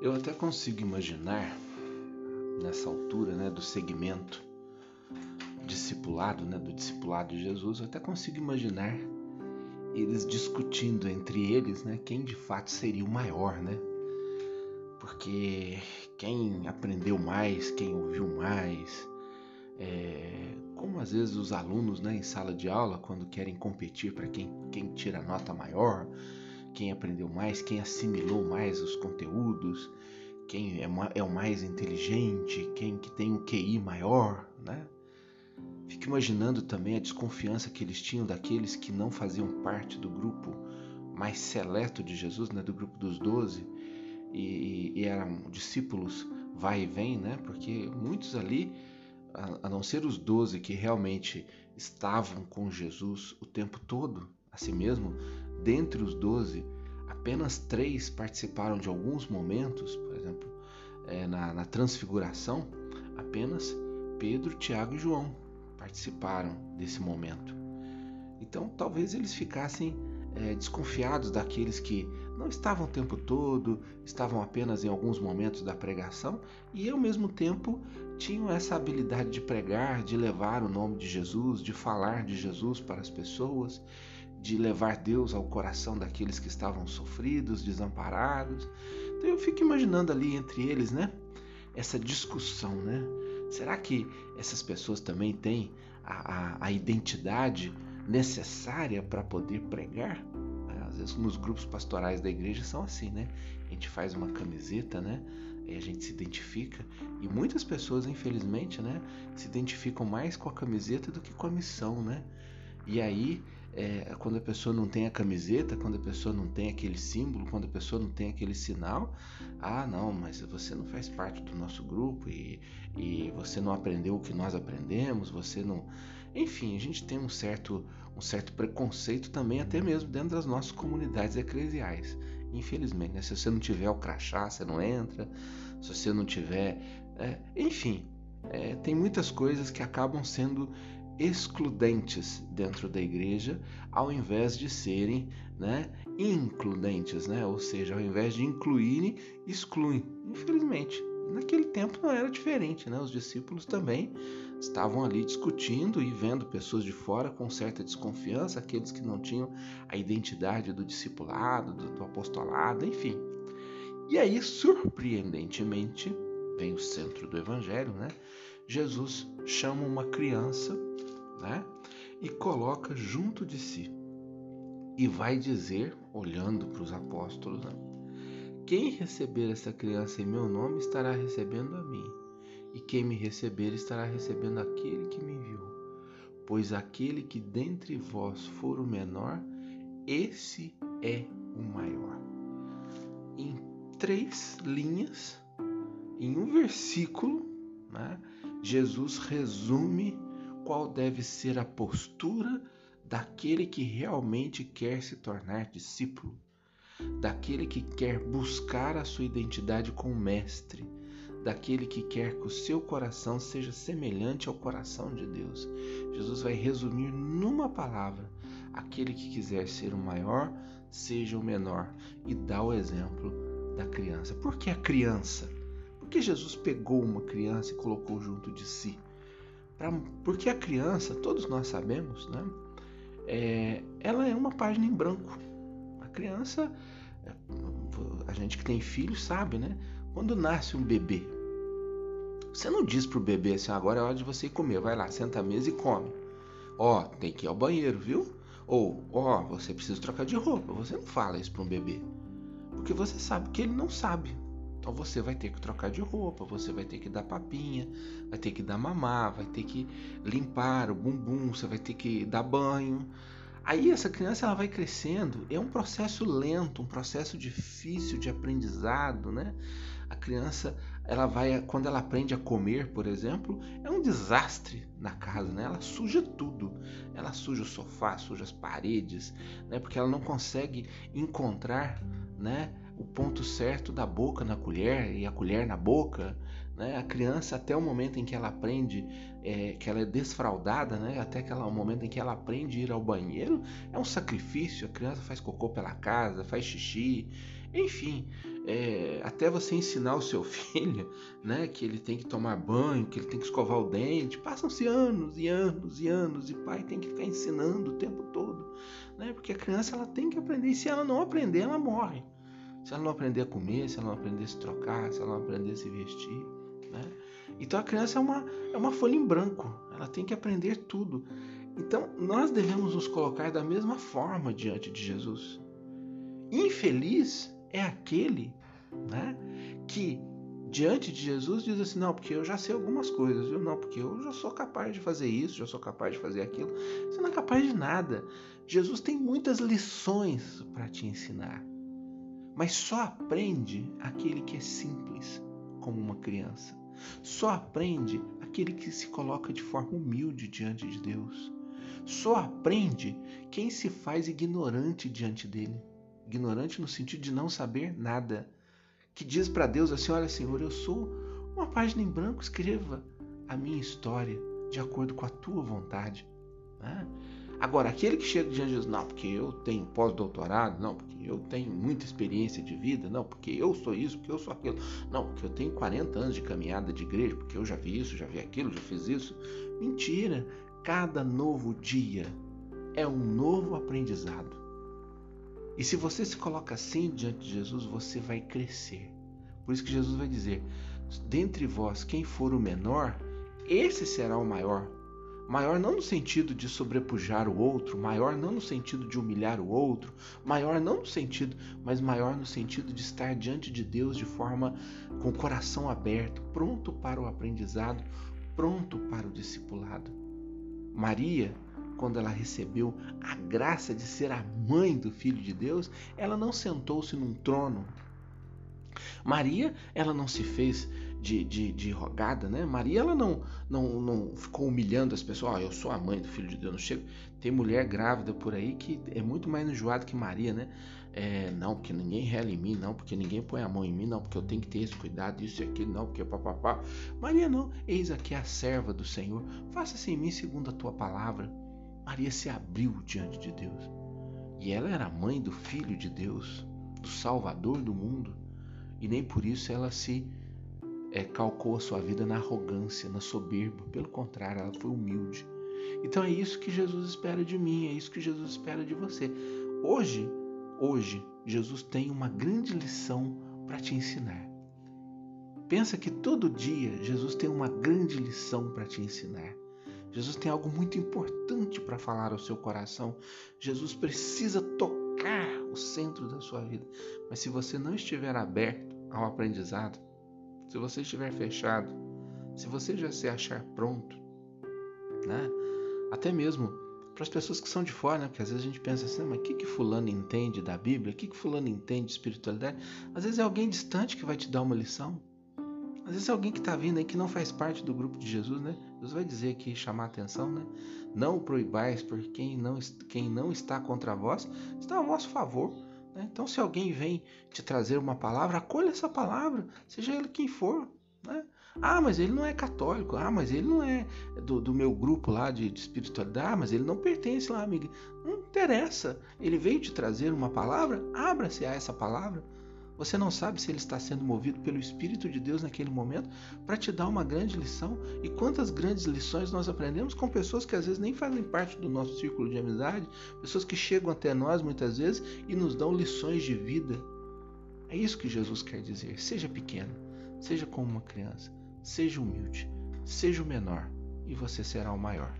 Eu até consigo imaginar nessa altura, né, do segmento discipulado, né, do discipulado de Jesus, eu até consigo imaginar eles discutindo entre eles, né, quem de fato seria o maior, né? Porque quem aprendeu mais, quem ouviu mais, é, como às vezes os alunos, né, em sala de aula, quando querem competir para quem, quem tira nota maior, quem aprendeu mais, quem assimilou mais os conteúdos, quem é, é o mais inteligente, quem que tem um QI maior, né? Fico imaginando também a desconfiança que eles tinham daqueles que não faziam parte do grupo mais seleto de Jesus, né, do grupo dos doze, e, e, eram discípulos vai e vem, né, porque muitos ali, a, a não ser os doze que realmente estavam com Jesus o tempo todo, assim mesmo, dentre os doze, apenas três participaram de alguns momentos, por exemplo, é, na, na transfiguração, apenas Pedro, Tiago e João participaram desse momento. Então, talvez eles ficassem é, desconfiados daqueles que não estavam o tempo todo, estavam apenas em alguns momentos da pregação e, ao mesmo tempo, tinham essa habilidade de pregar, de levar o nome de Jesus, de falar de Jesus para as pessoas, de levar Deus ao coração daqueles que estavam sofridos, desamparados. Então, eu fico imaginando ali entre eles, né? Essa discussão, né? Será que essas pessoas também têm a, a, a identidade necessária para poder pregar? Às vezes nos grupos pastorais da igreja são assim, né? A gente faz uma camiseta, né? E a gente se identifica. E muitas pessoas, infelizmente, né? Se identificam mais com a camiseta do que com a missão, né? E aí é, quando a pessoa não tem a camiseta, quando a pessoa não tem aquele símbolo, quando a pessoa não tem aquele sinal, ah, não, mas você não faz parte do nosso grupo e, e você não aprendeu o que nós aprendemos, você não. Enfim, a gente tem um certo, um certo preconceito também, até mesmo dentro das nossas comunidades eclesiais. Infelizmente, né? se você não tiver o crachá, você não entra, se você não tiver. É, enfim, é, tem muitas coisas que acabam sendo excludentes dentro da igreja, ao invés de serem né, includentes, né? ou seja, ao invés de incluírem, excluem. Infelizmente, naquele tempo não era diferente, né? os discípulos também estavam ali discutindo e vendo pessoas de fora com certa desconfiança, aqueles que não tinham a identidade do discipulado, do, do apostolado, enfim. E aí, surpreendentemente, vem o centro do evangelho, né? Jesus chama uma criança né? e coloca junto de si. E vai dizer, olhando para os apóstolos, né? quem receber essa criança em meu nome estará recebendo a mim, e quem me receber estará recebendo aquele que me enviou. Pois aquele que dentre vós for o menor, esse é o maior. Em três linhas, em um versículo, né, Jesus resume qual deve ser a postura daquele que realmente quer se tornar discípulo, daquele que quer buscar a sua identidade com o Mestre, daquele que quer que o seu coração seja semelhante ao coração de Deus. Jesus vai resumir numa palavra: aquele que quiser ser o maior, seja o menor, e dá o exemplo da criança. Por que a criança? Porque Jesus pegou uma criança e colocou junto de si. Pra, porque a criança, todos nós sabemos, né? É, ela é uma página em branco. A criança, a gente que tem filhos sabe, né? Quando nasce um bebê, você não diz pro bebê assim, agora é hora de você comer, vai lá, senta à mesa e come. Ó, tem que ir ao banheiro, viu? Ou, ó, você precisa trocar de roupa. Você não fala isso para um bebê. Porque você sabe que ele não sabe. Você vai ter que trocar de roupa, você vai ter que dar papinha, vai ter que dar mamar, vai ter que limpar o bumbum, você vai ter que dar banho. Aí essa criança ela vai crescendo, é um processo lento, um processo difícil de aprendizado, né? A criança, ela vai quando ela aprende a comer, por exemplo, é um desastre na casa, né? Ela suja tudo. Ela suja o sofá, suja as paredes, né? Porque ela não consegue encontrar, né? O ponto certo da boca na colher e a colher na boca, Né? A criança, até o momento em que ela aprende, é, que ela é desfraldada, né? até aquele momento em que ela aprende a ir ao banheiro, é um sacrifício. A criança faz cocô pela casa, faz xixi, enfim, é, até você ensinar o seu filho né, que ele tem que tomar banho, que ele tem que escovar o dente, passam-se anos e anos e anos, e pai tem que ficar ensinando o tempo todo. Né, porque a criança ela tem que aprender, e se ela não aprender, ela morre. Se ela não aprender a comer, se ela não aprender a se trocar, se ela não aprender a se vestir. Né? Então a criança é uma, é uma folha em branco, ela tem que aprender tudo. Então nós devemos nos colocar da mesma forma diante de Jesus. Infeliz é aquele né, que diante de Jesus diz assim: não, porque eu já sei algumas coisas, viu? Não, porque eu já sou capaz de fazer isso, já sou capaz de fazer aquilo. Você não é capaz de nada. Jesus tem muitas lições para te ensinar, mas só aprende aquele que é simples, como uma criança. Só aprende aquele que se coloca de forma humilde diante de Deus. Só aprende quem se faz ignorante diante dele ignorante no sentido de não saber nada, que diz para Deus assim: Olha, Senhor, eu sou uma página em branco, escreva a minha história de acordo com a tua vontade. Né? Agora, aquele que chega diante de Jesus, não, porque eu tenho pós-doutorado, não, porque eu tenho muita experiência de vida, não, porque eu sou isso, porque eu sou aquilo, não, porque eu tenho 40 anos de caminhada de igreja, porque eu já vi isso, já vi aquilo, já fiz isso. Mentira! Cada novo dia é um novo aprendizado. E se você se coloca assim diante de Jesus, você vai crescer. Por isso que Jesus vai dizer: dentre vós, quem for o menor, esse será o maior. Maior não no sentido de sobrepujar o outro, maior não no sentido de humilhar o outro, maior não no sentido, mas maior no sentido de estar diante de Deus de forma com o coração aberto, pronto para o aprendizado, pronto para o discipulado. Maria quando ela recebeu a graça de ser a mãe do Filho de Deus, ela não sentou-se num trono. Maria, ela não se fez de, de, de, rogada, né? Maria, ela não, não, não ficou humilhando as pessoas. Oh, eu sou a mãe do Filho de Deus. Não chego. Tem mulher grávida por aí que é muito mais enjoada que Maria, né? É, não, porque ninguém rela em mim, não, porque ninguém põe a mão em mim, não, porque eu tenho que ter esse cuidado, isso e aquilo, não, porque papapá. Maria, não, eis aqui a serva do Senhor. Faça-se em mim segundo a tua palavra. Maria se abriu diante de Deus. E ela era mãe do Filho de Deus, do Salvador do mundo. E nem por isso ela se é, calcou a sua vida na arrogância, na soberba. Pelo contrário, ela foi humilde. Então é isso que Jesus espera de mim, é isso que Jesus espera de você. Hoje, hoje, Jesus tem uma grande lição para te ensinar. Pensa que todo dia Jesus tem uma grande lição para te ensinar. Jesus tem algo muito importante para falar ao seu coração. Jesus precisa tocar o centro da sua vida. Mas se você não estiver aberto ao aprendizado, se você estiver fechado, se você já se achar pronto, né? Até mesmo para as pessoas que são de fora, né? Porque às vezes a gente pensa assim, mas o que, que fulano entende da Bíblia? O que, que fulano entende de espiritualidade? Às vezes é alguém distante que vai te dar uma lição. Às vezes é alguém que está vindo aí que não faz parte do grupo de Jesus, né? Deus vai dizer aqui, chamar atenção, né? Não proibais, porque quem não, quem não está contra vós está a vosso favor. Né? Então, se alguém vem te trazer uma palavra, acolha essa palavra, seja ele quem for. Né? Ah, mas ele não é católico. Ah, mas ele não é do, do meu grupo lá de, de, espiritualidade. Ah, mas ele não pertence lá, amiga. Não interessa. Ele veio te trazer uma palavra, abra-se a essa palavra. Você não sabe se ele está sendo movido pelo Espírito de Deus naquele momento para te dar uma grande lição. E quantas grandes lições nós aprendemos com pessoas que às vezes nem fazem parte do nosso círculo de amizade, pessoas que chegam até nós muitas vezes e nos dão lições de vida. É isso que Jesus quer dizer. Seja pequeno, seja como uma criança, seja humilde, seja o menor e você será o maior.